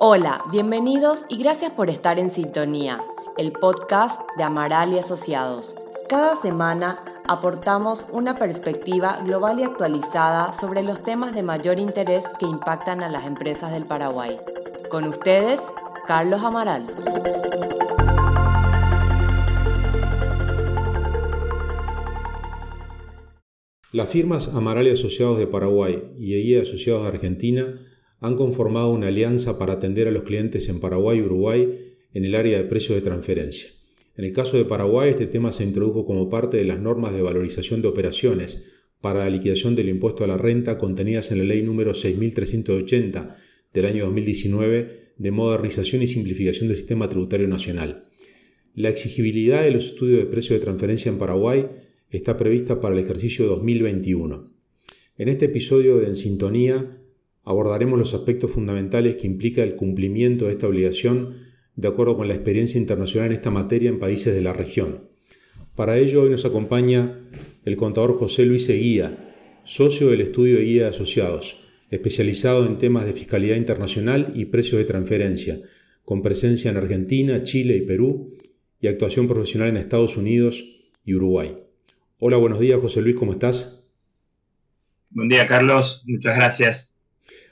Hola, bienvenidos y gracias por estar en sintonía, el podcast de Amaral y Asociados. Cada semana aportamos una perspectiva global y actualizada sobre los temas de mayor interés que impactan a las empresas del Paraguay. Con ustedes, Carlos Amaral. Las firmas Amaral y Asociados de Paraguay y EIE Asociados de Argentina han conformado una alianza para atender a los clientes en Paraguay y Uruguay en el área de precios de transferencia. En el caso de Paraguay, este tema se introdujo como parte de las normas de valorización de operaciones para la liquidación del impuesto a la renta contenidas en la ley número 6380 del año 2019 de modernización y simplificación del sistema tributario nacional. La exigibilidad de los estudios de precios de transferencia en Paraguay está prevista para el ejercicio 2021. En este episodio de En Sintonía abordaremos los aspectos fundamentales que implica el cumplimiento de esta obligación de acuerdo con la experiencia internacional en esta materia en países de la región. Para ello hoy nos acompaña el contador José Luis Eguía, socio del estudio de Guía Asociados, especializado en temas de fiscalidad internacional y precios de transferencia, con presencia en Argentina, Chile y Perú, y actuación profesional en Estados Unidos y Uruguay. Hola, buenos días, José Luis, ¿cómo estás? Buen día, Carlos, muchas gracias.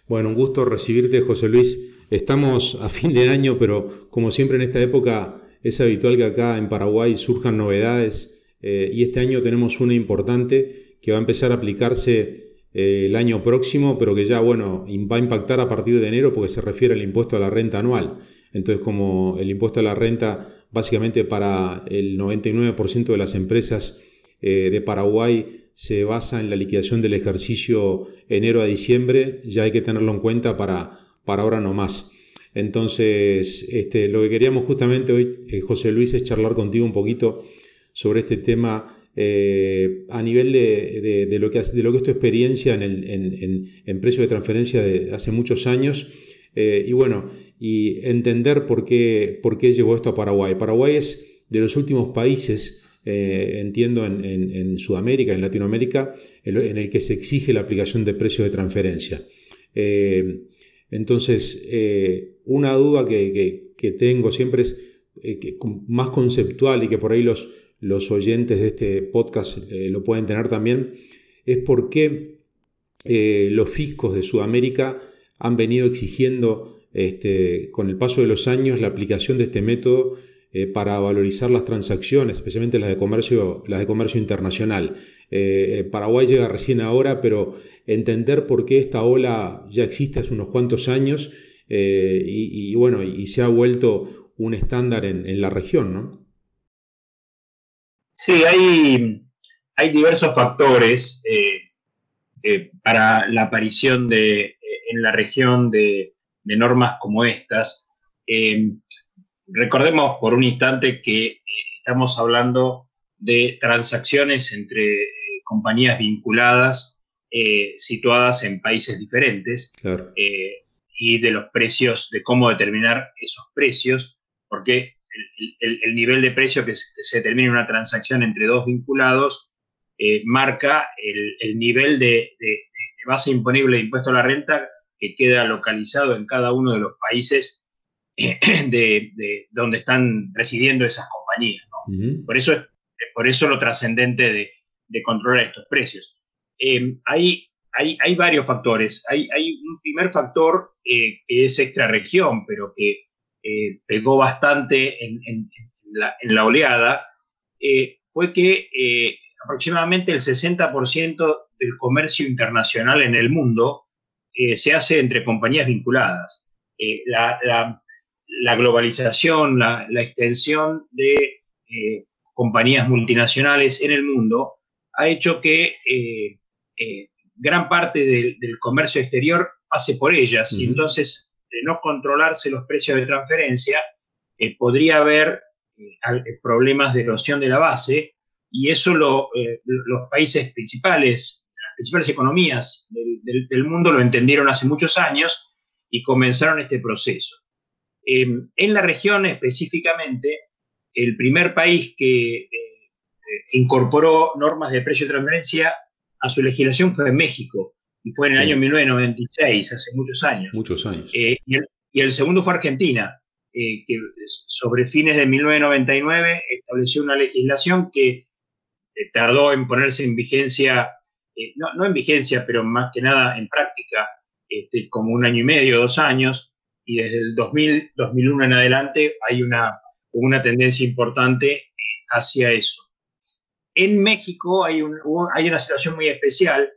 Bueno, un gusto recibirte, José Luis. Estamos a fin de año, pero como siempre en esta época es habitual que acá en Paraguay surjan novedades eh, y este año tenemos una importante que va a empezar a aplicarse eh, el año próximo, pero que ya, bueno, va a impactar a partir de enero porque se refiere al impuesto a la renta anual. Entonces, como el impuesto a la renta básicamente para el 99% de las empresas eh, de Paraguay se basa en la liquidación del ejercicio enero a diciembre, ya hay que tenerlo en cuenta para, para ahora no más. Entonces, este, lo que queríamos justamente hoy, eh, José Luis, es charlar contigo un poquito sobre este tema eh, a nivel de, lo que, de lo que es tu experiencia en, el, en, en, de transferencia de hace muchos años. y bueno, y entender por qué, por qué llegó esto a Paraguay. Paraguay es de los últimos países eh, entiendo, en, Sudamérica, en Latinoamérica, en, el que se exige la aplicación de precios de transferencia. Eh, entonces, eh, una duda que, tengo siempre es más conceptual y que por ahí los, los oyentes de este podcast lo pueden tener también, es por qué los fiscos de Sudamérica han venido exigiendo este, con el paso de los años la aplicación de este método eh, para valorizar las transacciones, especialmente las de comercio, las de comercio internacional. Eh, eh, Paraguay llega recién ahora, pero entender por qué esta ola ya existe hace unos cuantos años y, bueno, y se ha vuelto un estándar en, la región, ¿no? Sí, hay, hay diversos factores para la aparición de, en la región de, de normas como estas. Recordemos por un instante que eh, estamos hablando de transacciones entre eh, compañías vinculadas eh, situadas en países diferentes y de los precios, de cómo determinar esos precios, porque el, nivel de precio que se, determina en una transacción entre dos vinculados marca el, nivel de, de, base imponible de impuesto a la renta que queda localizado en cada uno de los países de, donde están residiendo esas compañías. por, eso, por eso lo trascendente de, controlar estos precios. Eh, hay, hay, varios factores. Hay, un primer factor eh, que es extrarregión, pero que eh, pegó bastante en, la, oleada, fue que aproximadamente el 60% del comercio internacional en el mundo se hace entre compañías vinculadas. la, la globalización, la, extensión de eh, compañías multinacionales en el mundo ha hecho que eh, eh, gran parte del, comercio exterior pase por ellas. Y entonces de no controlarse los precios de transferencia podría haber problemas de erosión de la base. Y eso los países principales, las principales economías del mundo lo entendieron hace muchos años y comenzaron este proceso. Em, en la región específicamente, el primer país que eh, incorporó normas de precio de transferencia a su legislación fue México, y fue en el año 1996, hace muchos años. Muchos años. Eh, y, y el segundo fue Argentina, que sobre fines de 1999 estableció una legislación que tardó en ponerse en vigencia, no, en vigencia, pero más que nada en práctica, este, como un año y medio, dos años, y desde el 2000, 2001 en adelante hay una, una tendencia importante hacia eso. En México hay, hay una situación muy especial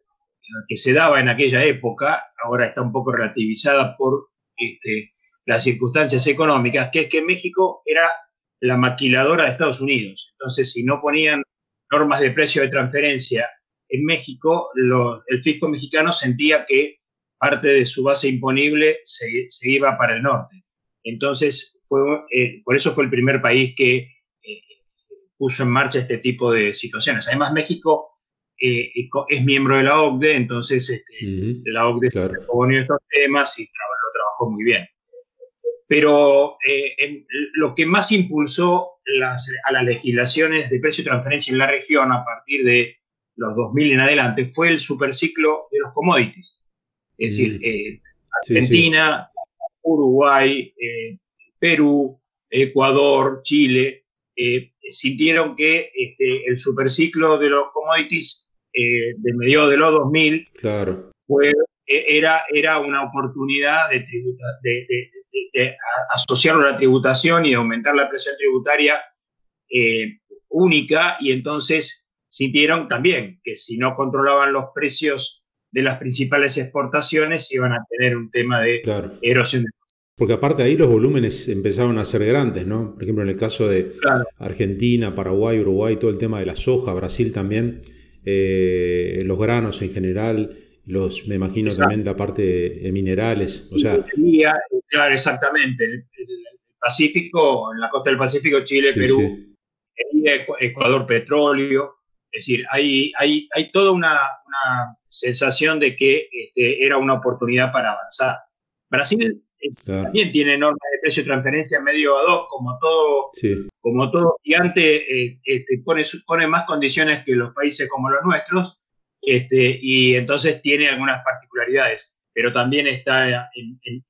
que se daba en aquella época, ahora está un poco relativizada por este, las circunstancias económicas, que es que México era la maquiladora de Estados Unidos. Entonces, si no ponían normas de precio de transferencia en México, el fisco mexicano sentía que parte de su base imponible se, iba para el norte. Entonces, fue, eh, por eso fue el primer país que eh, puso en marcha este tipo de situaciones. Además, México eh, es miembro de la OCDE, entonces este, la OCDE claro. se estos temas y lo trabajó muy bien. Pero lo que más impulsó a las legislaciones de precio y transferencia en la región a partir de los 2000 en adelante fue el superciclo de los commodities. Es decir, mm. eh, Argentina, Uruguay, eh, Perú, Ecuador, Chile, eh, sintieron que este, el superciclo de los commodities de medio de los 2000 claro. era, era una oportunidad de, asociarlo a la tributación y aumentar la presión tributaria única y entonces sintieron también que si no controlaban los precios de las principales exportaciones iban a tener un tema de erosión de porque aparte ahí los volúmenes empezaron a ser grandes, ¿no? Por ejemplo, en el caso de Argentina, Paraguay, Uruguay, todo el tema de la soja, Brasil también, eh, los granos en general, los, me imagino también la parte de minerales, o sea... Claro, exactamente. El, Pacífico, en la costa del Pacífico, Chile, Perú, Ecuador, petróleo, es decir, hay, hay, hay toda una, sensación de que este, era una oportunidad para avanzar. Brasil eh, también tiene normas de precio de transferencia medio a dos, como todo, como todo gigante, eh, este, pone, pone más condiciones que los países como los nuestros, este, y entonces tiene algunas particularidades, pero también está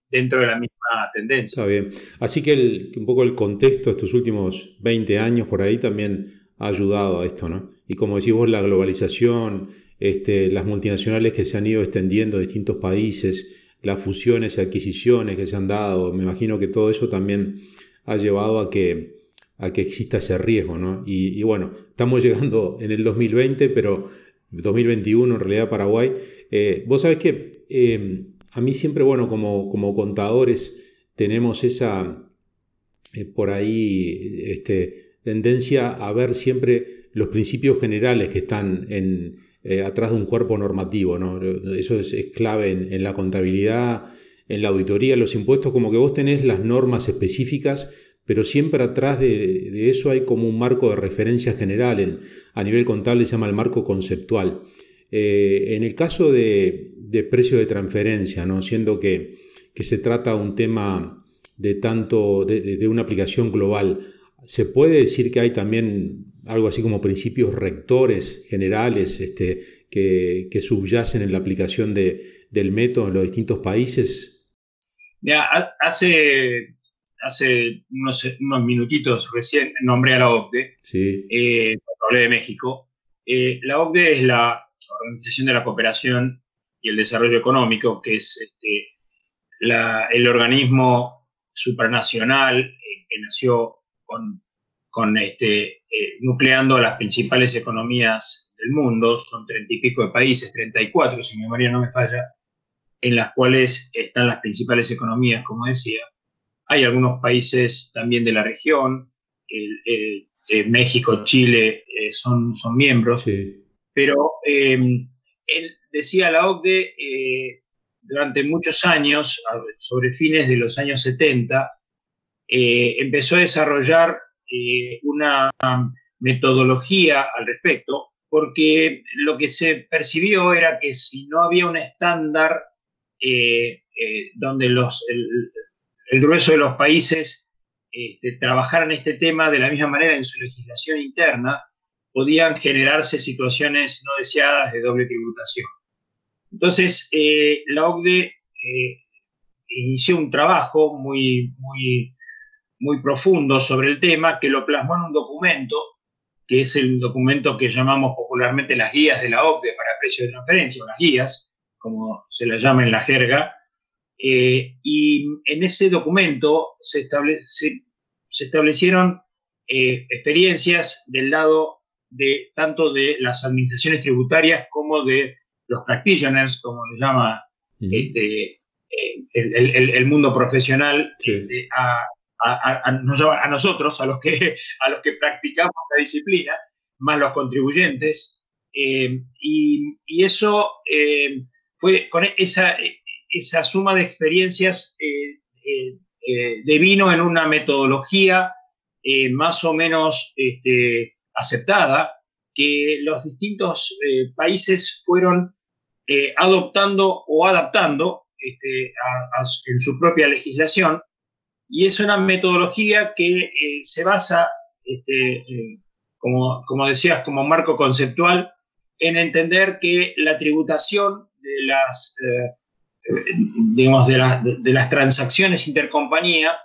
dentro de la misma tendencia. Está bien. Así que un poco el contexto de estos últimos 20 años por ahí también ha ayudado a esto, ¿no? Y como decís vos, la globalización, este, las multinacionales que se han ido extendiendo a distintos países, las fusiones y adquisiciones que se han dado, me imagino que todo eso también ha llevado a que, a que exista ese riesgo, ¿no? Y, bueno, estamos llegando en el 2020, pero 2021 en realidad Paraguay. Eh, vos sabés que eh, a mí siempre, bueno, como, como contadores tenemos esa, eh, por ahí, este, tendencia a ver siempre los principios generales que están en, eh, atrás de un cuerpo normativo. ¿no? Eso es, clave en, la contabilidad, en la auditoría, en los impuestos, como que vos tenés las normas específicas, pero siempre atrás de, eso hay como un marco de referencia general. a nivel contable se llama el marco conceptual. Eh, en el caso de, precio de transferencia, ¿no? siendo que, que se trata de un tema de tanto de una aplicación global, se puede decir que hay también algo así como principios rectores generales este, que, subyacen en la aplicación de, del método en los distintos países. hace, hace unos, minutitos recién nombré a la OCDE, sí. eh, hablé de México. Eh, la OCDE es la Organización de la Cooperación y el Desarrollo Económico, que es este, el organismo supranacional eh, que nació con, este, eh, nucleando las principales economías del mundo, son treinta y pico de países, 34 si mi memoria no me falla, en las cuales están las principales economías, como decía. Hay algunos países también de la región, México, Chile eh, son, son miembros, pero em, él decía la OCDE eh, durante muchos años, sobre fines de los años 70, eh, empezó a desarrollar eh, una metodología al respecto, porque lo que se percibió era que si no había un estándar eh, donde los, el, grueso de los países este, trabajaran este tema de la misma manera en su legislación interna, podían generarse situaciones no deseadas de doble tributación. Entonces, la OCDE inició un trabajo muy, muy, muy profundo sobre el tema que lo plasmó en un documento, que es el documento que llamamos popularmente las guías de la OCDE para precios de transferencia, o las guías, como se la llama en la jerga. Eh, y en ese documento se, se establecieron eh, experiencias del lado de tanto de las administraciones tributarias como de los practitioners, como le llama este, eh, el, mundo profesional, este, a, nosotros, a los, que, a los que practicamos la disciplina, más los contribuyentes. Eh, y, eso fue con esa, esa suma de experiencias devino en una metodología eh, más o menos este, aceptada, que los distintos eh, países fueron eh, adoptando o adaptando este, en su propia legislación, y es una metodología que se basa, este, como, como decías, como marco conceptual, en entender que la tributación de las, digamos, de, las transacciones intercompañía,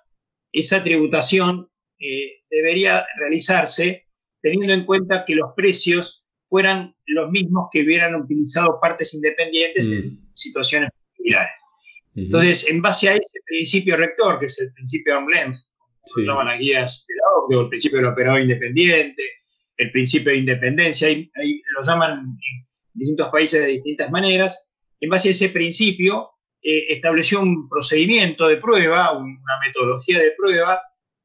esa tributación eh, debería realizarse teniendo en cuenta que los precios fueran los mismos que hubieran utilizado partes independientes en mm. situaciones similares. Entonces, en base a ese principio rector, que es el principio de arm length, como se llaman las guías de la OCDE, o el principio del operador independiente, el principio de independencia, ahí, lo llaman en distintos países de distintas maneras, en base a ese principio eh, estableció un procedimiento de prueba, una metodología de prueba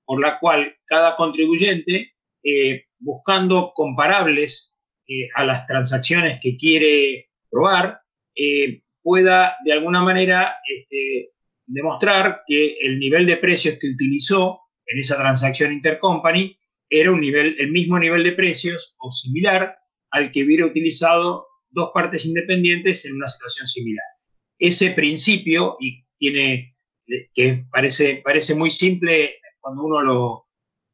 por la cual cada contribuyente, eh, buscando comparables eh, a las transacciones que quiere probar, eh, pueda de alguna manera este, demostrar que el nivel de precios que utilizó en esa transacción intercompany era un nivel, el mismo nivel de precios o similar al que hubiera utilizado dos partes independientes en una situación similar. Ese principio, y tiene, que parece, parece muy simple cuando uno lo,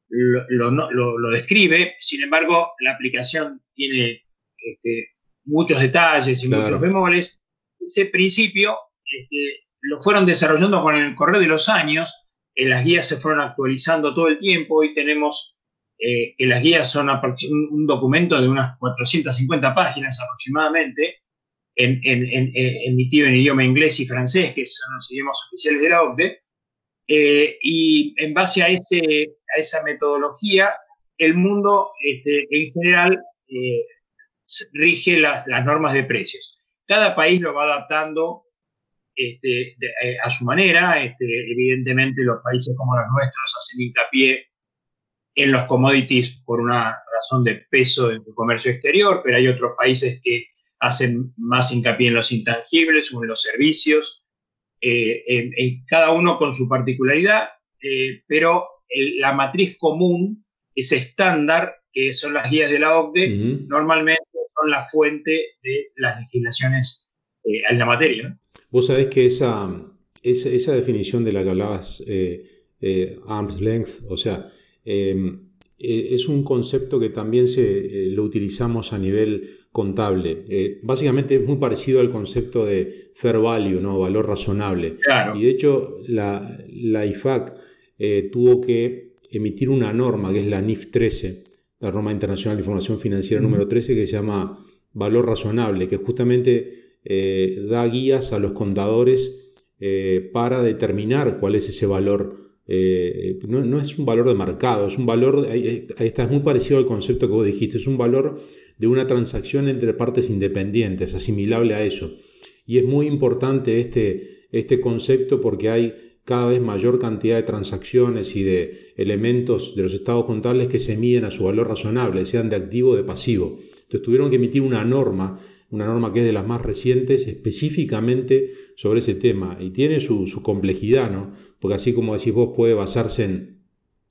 lo, describe, sin embargo, la aplicación tiene este, muchos detalles y muchos bemoles. Ese principio este, lo fueron desarrollando con el correr de los años, eh, las guías se fueron actualizando todo el tiempo, hoy tenemos eh, que las guías son un documento de unas 450 páginas aproximadamente, en, emitido en idioma inglés y francés, que son los idiomas oficiales de la OCDE, eh, y en base a, ese, a esa metodología, el mundo este, en general eh, rige las, normas de precios. Cada país lo va adaptando este, eh, a su manera. Este, evidentemente, los países como los nuestros hacen hincapié en los commodities por una razón de peso en su comercio exterior, pero hay otros países que hacen más hincapié en los intangibles o en los servicios. Eh, en, cada uno con su particularidad, eh, pero la matriz común, ese estándar, que son las guías de la OCDE, normalmente son la fuente de las legislaciones eh, en la materia. Vos sabés que esa, esa, definición de la que hablabas, arm's length, o sea, em, es un concepto que también se, lo utilizamos a nivel contable. Eh, básicamente es muy parecido al concepto de fair value, ¿no? valor razonable. Y de hecho la, la IFAC eh, tuvo que emitir una norma, que es la NIF 13, la norma internacional de información financiera número 13, que se llama valor razonable, que justamente eh, da guías a los contadores para determinar cuál es ese valor. No, no, es un valor de mercado, es un valor, ahí, está, es muy parecido al concepto que vos dijiste, es un valor de una transacción entre partes independientes, asimilable a eso. Y es muy importante este, este concepto porque hay cada vez mayor cantidad de transacciones y de elementos de los estados contables que se miden a su valor razonable, sean de activo o de pasivo. Entonces tuvieron que emitir una norma, una norma que es de las más recientes, específicamente sobre ese tema. Y tiene su, complejidad, ¿no? Porque así como decís vos, puede basarse en,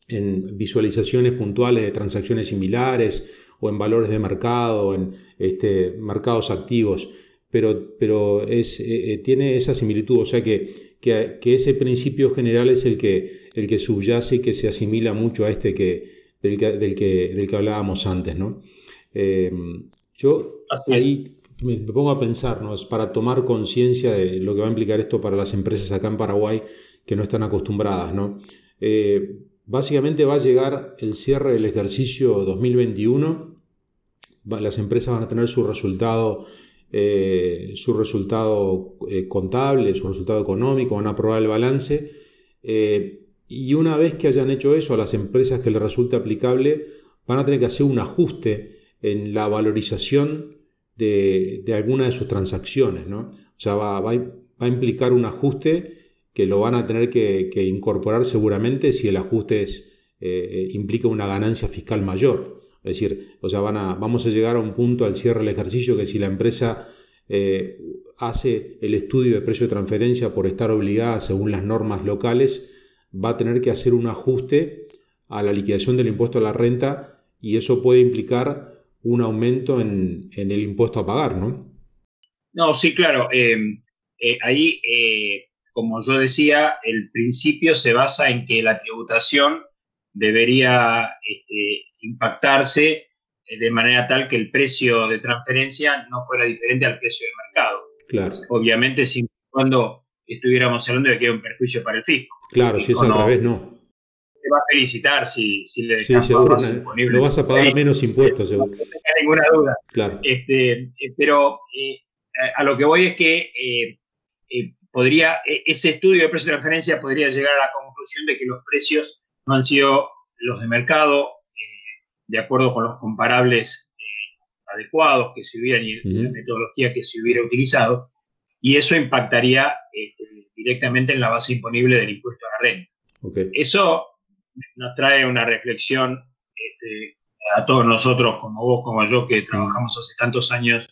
en visualizaciones puntuales de transacciones similares o en valores de mercado, en este, mercados activos, pero, pero es, eh, eh, tiene esa similitud, o sea que, que, ese principio general es el que, el que subyace y que se asimila mucho a este que, del, que, del que, del que hablábamos antes. ¿no? Em, yo ahí me, pongo a pensar, para tomar conciencia de lo que va a implicar esto para las empresas acá en Paraguay que no están acostumbradas. ¿no? Eh, básicamente va a llegar el cierre del ejercicio 2021, las empresas van a tener su resultado, eh, su resultado eh, contable, su resultado económico, van a aprobar el balance. y una vez que hayan hecho eso, a las empresas que les resulte aplicable, van a tener que hacer un ajuste en la valorización de, alguna de sus transacciones. ¿no? O sea, va, a implicar un ajuste que lo van a tener que, incorporar seguramente si el ajuste eh, implica una ganancia fiscal mayor. Es decir, o sea, van a, vamos a llegar a un punto al cierre del ejercicio que si la empresa eh, hace el estudio de precio de transferencia por estar obligada según las normas locales, va a tener que hacer un ajuste a la liquidación del impuesto a la renta y eso puede implicar un aumento en, el impuesto a pagar, ¿no? No, sí, claro. Eh, eh, ahí, eh, como yo decía, el principio se basa en que la tributación debería este, impactarse de manera tal que el precio de transferencia no fuera diferente al precio de mercado. Claro. Obviamente, sin cuando estuviéramos hablando de que hay un perjuicio para el fisco. Claro, si es al revés, no va a felicitar si, si le sí, seguro, no, vas a pagar menos impuestos, seguro. No tenga ninguna duda. Claro. Este, eh, pero eh, a lo que voy es que eh, podría, ese estudio de precio de referencia podría llegar a la conclusión de que los precios no han sido los de mercado, de acuerdo con los comparables adecuados que se hubieran y la metodología que se hubiera utilizado, y eso impactaría este, directamente en la base imponible del impuesto a la renta. Okay. Eso nos trae una reflexión este, a todos nosotros, como vos, como yo, que trabajamos hace tantos años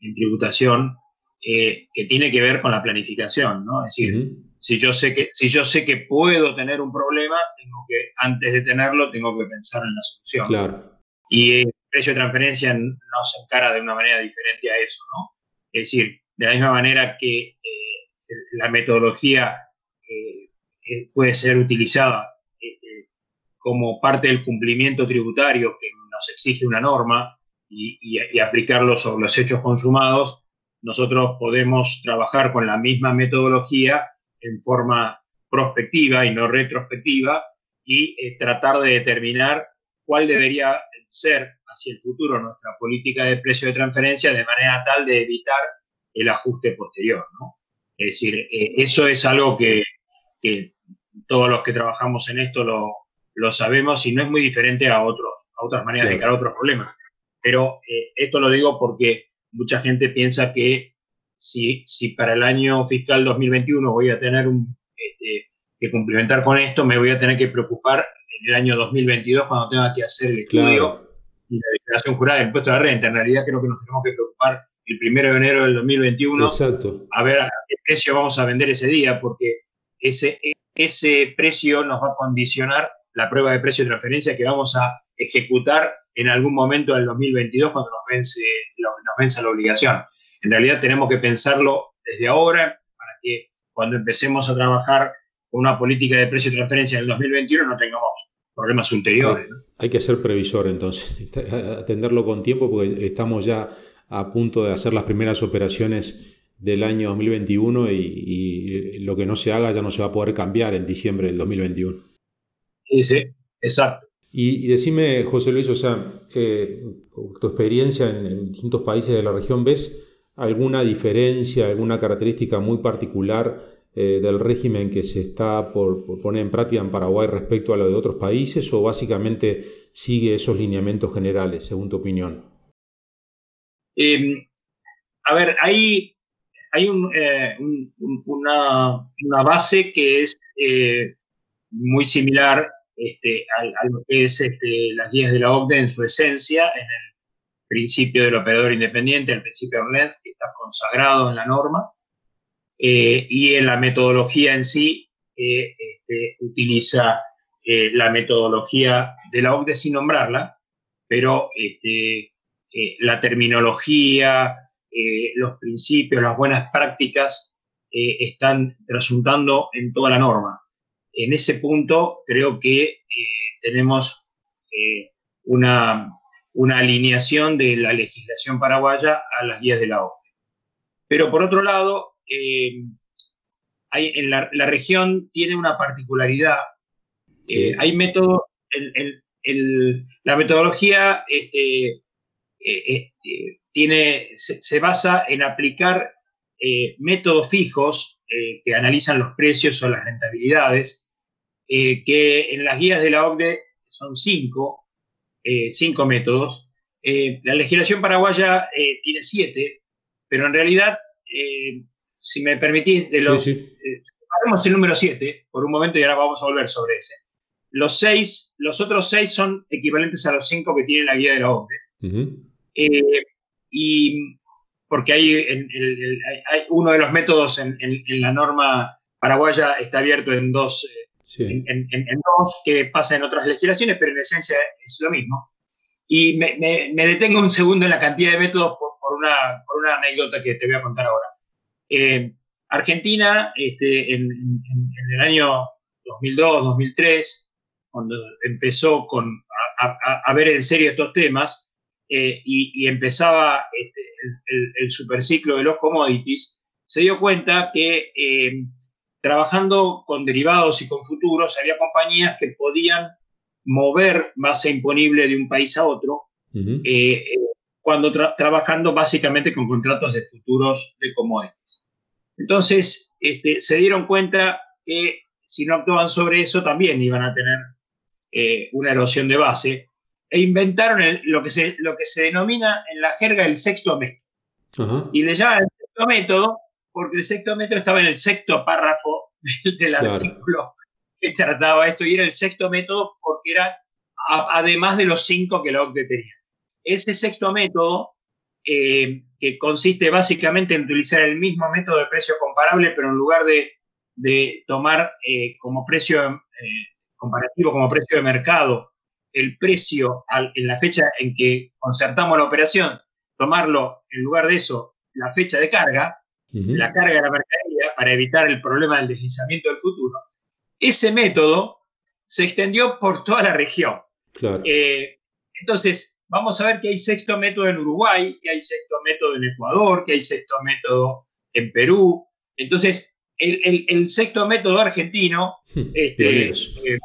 en tributación, eh, que tiene que ver con la planificación, ¿no? Es decir, si, yo sé que, si yo sé que puedo tener un problema, tengo que, antes de tenerlo, tengo que pensar en la solución. Claro. Y el precio de transferencia no se encara de una manera diferente a eso, ¿no? Es decir, de la misma manera que eh, la metodología eh, puede ser utilizada como parte del cumplimiento tributario que nos exige una norma y, aplicarlo sobre los hechos consumados, nosotros podemos trabajar con la misma metodología en forma prospectiva y no retrospectiva y eh, tratar de determinar cuál debería ser hacia el futuro nuestra política de precio de transferencia de manera tal de evitar el ajuste posterior. Es decir, eh, eso es algo que, que, todos los que trabajamos en esto lo, lo sabemos y no es muy diferente a, otros, a otras maneras de encarar otros problemas. Pero eh, esto lo digo porque mucha gente piensa que si, si para el año fiscal 2021 voy a tener este, que cumplimentar con esto, me voy a tener que preocupar en el año 2022 cuando tenga que hacer el estudio y la declaración jurada del impuesto a la renta. En realidad creo que nos tenemos que preocupar el primero de enero del 2021 Exacto. a ver a qué precio vamos a vender ese día, porque ese, ese precio nos va a condicionar la prueba de precio de transferencia que vamos a ejecutar en algún momento del 2022 cuando nos vence, nos vence la obligación. En realidad tenemos que pensarlo desde ahora para que cuando empecemos a trabajar con una política de precio de transferencia en el 2021 no tengamos problemas ulteriores. Hay que ser previsor entonces, atenderlo con tiempo porque estamos ya a punto de hacer las primeras operaciones del año 2021 y, y lo que no se haga ya no se va a poder cambiar en diciembre del 2021. Sí, exacto. Y, decime, José Luis, o sea, eh, tu experiencia en, distintos países de la región, ¿ves alguna diferencia, alguna característica muy particular eh, del régimen que se está por, poner en práctica en Paraguay respecto a lo de otros países o básicamente sigue esos lineamientos generales, según tu opinión? Em, a ver, hay, hay eh, una, base que es muy similar este, a, lo que es este, las guías de la OCDE en su esencia, en el principio del operador independiente, el principio Orlenz, que está consagrado en la norma, eh, y en la metodología en sí, este, utiliza eh, la metodología de la OCDE sin nombrarla, pero este, eh, la terminología, los principios, las buenas prácticas están resultando en toda la norma. En ese punto creo que tenemos una, una alineación de la legislación paraguaya a las guías de la OCDE. Pero por otro lado, eh, hay, en la, región tiene una particularidad. Eh, hay métodos, la metodología este, eh, tiene, se, basa en aplicar métodos fijos que analizan los precios o las rentabilidades, que en las guías de la OCDE son cinco, cinco métodos. la legislación paraguaya tiene siete, pero en realidad si me permitís, de los. Sí, eh, el número 7 por un momento y ahora vamos a volver sobre ese. Los seis, los otros seis son equivalentes a los cinco que tiene la guía de la OCDE. Eh, y porque hay, hay, uno de los métodos en, la norma paraguaya está abierto en dos, eh, en, dos que pasa en otras legislaciones, pero en esencia es lo mismo. Y me, detengo un segundo en la cantidad de métodos por, una, por una anécdota que te voy a contar ahora. Eh, Argentina, este, en, el año 2002-2003, cuando empezó con, a, ver en serio estos temas eh, y, empezaba este, el, superciclo de los commodities, se dio cuenta que eh, trabajando con derivados y con futuros había compañías que podían mover base imponible de un país a otro, cuando trabajando básicamente con contratos de futuros de commodities. Entonces, este, se dieron cuenta que si no actuaban sobre eso, también iban a tener eh, una erosión de base, e inventaron lo, que se, lo que se denomina en la jerga el sexto método. Y le llaman el sexto método porque el sexto método estaba en el sexto párrafo del artículo que trataba esto, y era el sexto método porque era además de los cinco que la OCDE tenía. Ese sexto método eh, que consiste básicamente en utilizar el mismo método de precio comparable, pero en lugar de, tomar eh, como precio eh, comparativo, como precio de mercado, el precio en la fecha en que concertamos la operación, tomarlo en lugar de eso, la fecha de carga, la carga de la mercadería, para evitar el problema del deslizamiento del futuro, ese método se extendió por toda la región. entonces, vamos a ver que hay sexto método en Uruguay, que hay sexto método en Ecuador, que hay sexto método en Perú. Entonces, el, sexto método argentino, este, eh,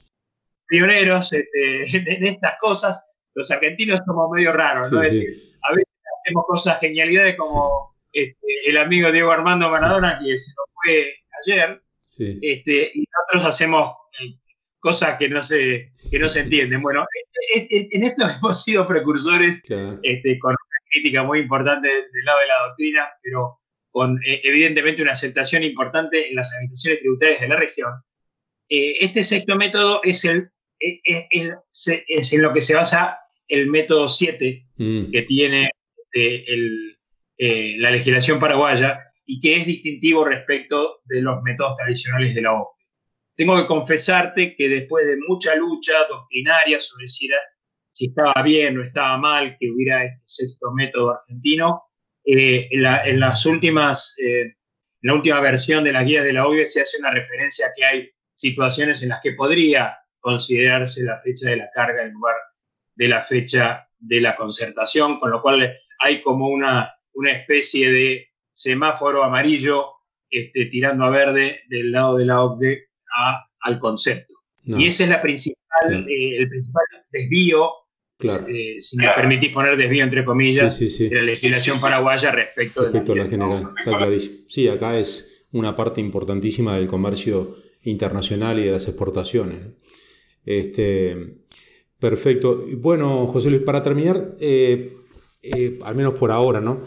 pioneros, este, en, estas cosas, los argentinos somos medio raros, ¿no? decir, a veces hacemos cosas genialidades como este, el amigo Diego Armando Maradona, que se nos fue ayer, este, y nosotros hacemos eh, cosas que no se, que no se entienden. Bueno, en esto hemos sido precursores este, con una crítica muy importante del lado de la doctrina, pero con eh, evidentemente una aceptación importante en las administraciones tributarias de la región. Eh, este sexto método es, el, es, en lo que se basa el método 7 mm. que tiene este, eh, la legislación paraguaya y que es distintivo respecto de los métodos tradicionales de la OCDE. Tengo que confesarte que después de mucha lucha doctrinaria sobre si, si estaba bien o estaba mal que hubiera este sexto método argentino, eh, en, las últimas, eh, la última versión de las guías de la OIE se hace una referencia a que hay situaciones en las que podría considerarse la fecha de la carga en lugar de la fecha de la concertación, con lo cual hay como una, una especie de semáforo amarillo este, tirando a verde del lado de la OCDE al concepto. Y ese es la principal, eh, el principal desvío, eh, si me permitís poner desvío entre comillas, de la legislación paraguaya respecto, respecto de la, a la general. Está clarísimo. Sí, acá es una parte importantísima del comercio internacional y de las exportaciones. Este, perfecto. Bueno, José Luis, para terminar, eh, al menos por ahora, ¿no?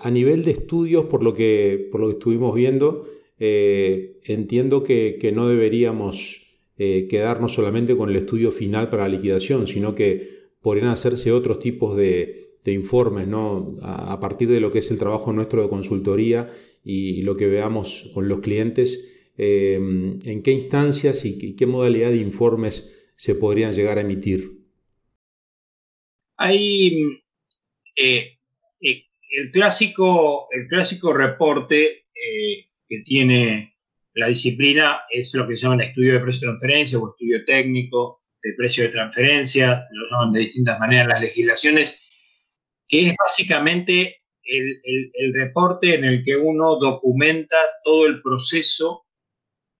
a nivel de estudios, por lo que, por lo que estuvimos viendo, eh, entiendo que, no deberíamos eh, quedarnos solamente con el estudio final para la liquidación, sino que podrían hacerse otros tipos de, informes, ¿no? A, partir de lo que es el trabajo nuestro de consultoría y, lo que veamos con los clientes, eh, en qué instancias y qué, modalidad de informes se podrían llegar a emitir. Hay el, clásico, el clásico reporte que tiene la disciplina es lo que se llama el estudio de precio de transferencia o estudio técnico, de precio de transferencia, lo llaman de distintas maneras las legislaciones, que es básicamente el, reporte en el que uno documenta todo el proceso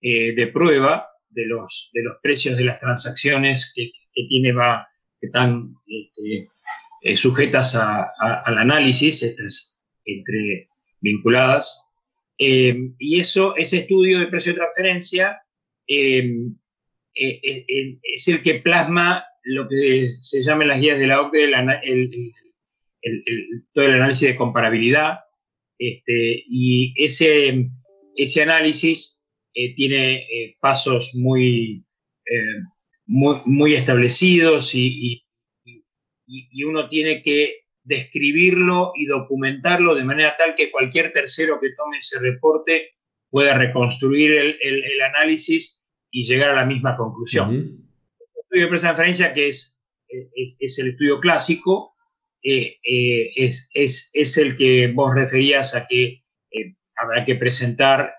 eh, de prueba de los, de los precios de las transacciones que, tiene, va, que están este, eh, sujetas al análisis, estas entre vinculadas. Eh, y eso, ese estudio de precio de transferencia es el que plasma lo que se llama en las guías de la OCDE todo el análisis de comparabilidad. Este, y ese, ese análisis eh, tiene eh, pasos muy, eh, muy, muy, establecidos y, y, uno tiene que describirlo y documentarlo de manera tal que cualquier tercero que tome ese reporte pueda reconstruir el, el, análisis y llegar a la misma conclusión. El estudio de transferencia, que es, es, es, el estudio clásico, eh, eh, es, es, es, el que vos referías a que eh, habrá que presentar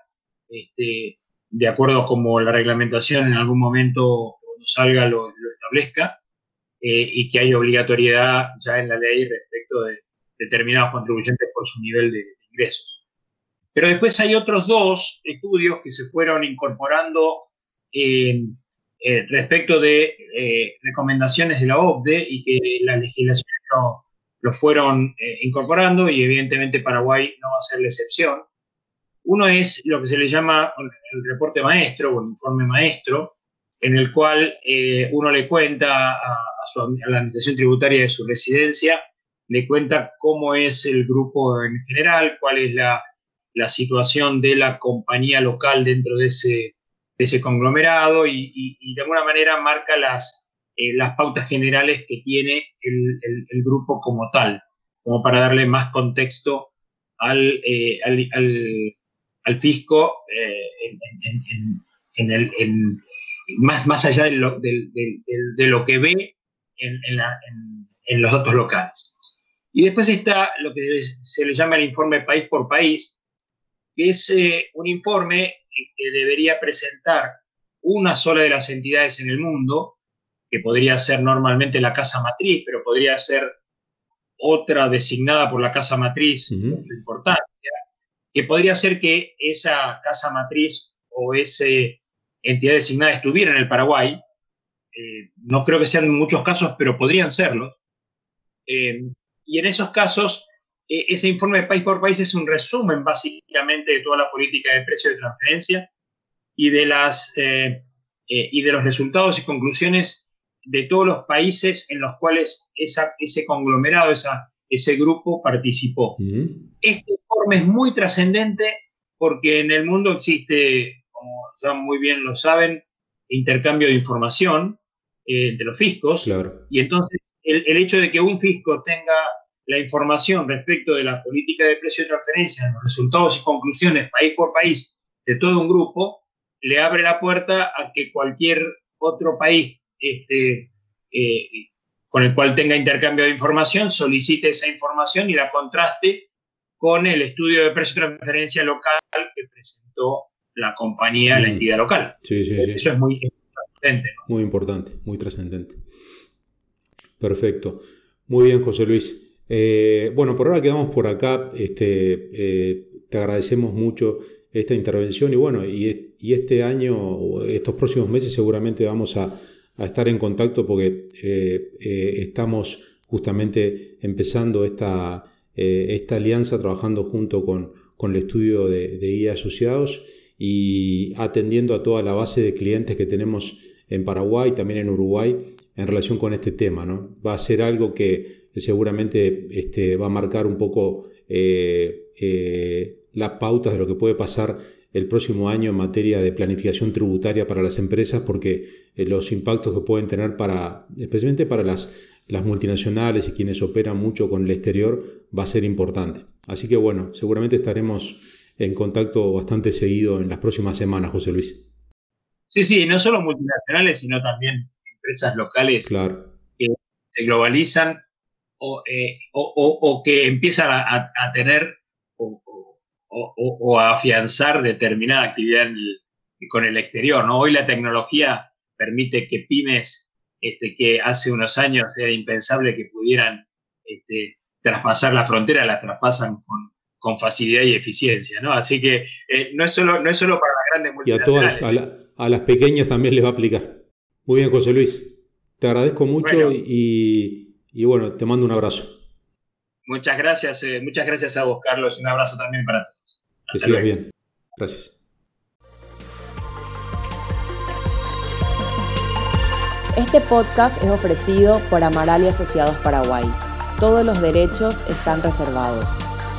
este, de acuerdo como la reglamentación en algún momento salga lo, establezca y que hay obligatoriedad ya en la ley respecto de determinados contribuyentes por su nivel de, ingresos. Pero después hay otros dos estudios que se fueron incorporando respecto de recomendaciones de la OCDE y que la legislación no, lo fueron eh, incorporando y evidentemente Paraguay no va a ser la excepción. Uno es lo que se le llama el reporte maestro o el informe maestro, en el cual eh, uno le cuenta a, la administración tributaria de su residencia, le cuenta cómo es el grupo en general, cuál es la, situación de la compañía local dentro de ese, ese conglomerado y, de alguna manera marca las, eh, las pautas generales que tiene el, grupo como tal, como para darle más contexto al, eh, al, fisco eh, en, más, más allá de lo, de, lo que ve en, los datos locales. Y después está lo que se le llama el informe país por país, que es un informe que debería presentar una sola de las entidades en el mundo, que podría ser normalmente la casa matriz, pero podría ser otra designada por la casa matriz por su importancia, que podría ser que esa casa matriz o esa entidad designada estuviera en el Paraguay. Eh, no creo que sean muchos casos, pero podrían serlo. Eh, y en esos casos, eh, ese informe de país por país es un resumen básicamente de toda la política de precio de transferencia y de, las, y de los resultados y conclusiones de todos los países en los cuales esa, ese conglomerado, esa, ese grupo participó. Este informe es muy trascendente porque en el mundo existe, ya muy bien lo saben, intercambio de información eh, entre los fiscos. Y entonces el, el, hecho de que un fisco tenga la información respecto de la política de precio de transferencia, los resultados y conclusiones país por país de todo un grupo, le abre la puerta a que cualquier otro país este, eh, con el cual tenga intercambio de información, solicite esa información y la contraste con el estudio de precio de transferencia local que presentó la compañía, la mm. entidad local. Eso es muy trascendente. Muy importante, muy trascendente. Perfecto. Muy bien, José Luis. Eh, bueno, por ahora quedamos por acá. Este, eh, te agradecemos mucho esta intervención y bueno, y, y este año, estos próximos meses seguramente vamos a a estar en contacto porque eh, estamos justamente empezando esta, esta alianza trabajando junto con, con el estudio de, de IA asociados y atendiendo a toda la base de clientes que tenemos en Paraguay, también en Uruguay, en relación con este tema. ¿no? Va a ser algo que seguramente este, va a marcar un poco las pautas de lo que puede pasar el próximo año en materia de planificación tributaria para las empresas porque eh, los impactos que pueden tener para, especialmente para las, las multinacionales y quienes operan mucho con el exterior, va a ser importante. Así que bueno, seguramente estaremos en contacto bastante seguido en las próximas semanas, José Luis. Sí, sí, no solo multinacionales, sino también empresas locales que se globalizan o, eh, que empiezan a, tener o, afianzar determinada actividad con el exterior. ¿no? Hoy la tecnología permite que pymes este, que hace unos años era impensable que pudieran este, traspasar la frontera, la traspasan con, facilidad y eficiencia, ¿no? Así que eh, no, es solo, no es solo para las grandes multinacionales. Y a, todas, a, las pequeñas también les va a aplicar. Muy bien, José Luis. Te agradezco mucho y, bueno, te mando un abrazo. Muchas gracias, eh, muchas gracias a vos, Carlos, y un abrazo también para todos. que sigas bien. Gracias. Este podcast es ofrecido por Amaral y Asociados Paraguay. Todos los derechos están reservados.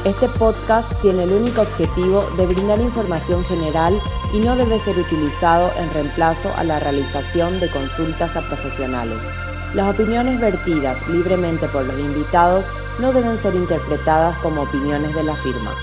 Este podcast tiene el único objetivo de brindar información general y no debe ser utilizado en reemplazo a la realización de consultas a profesionales. Las opiniones vertidas libremente por los invitados no deben ser interpretadas como opiniones de la firma.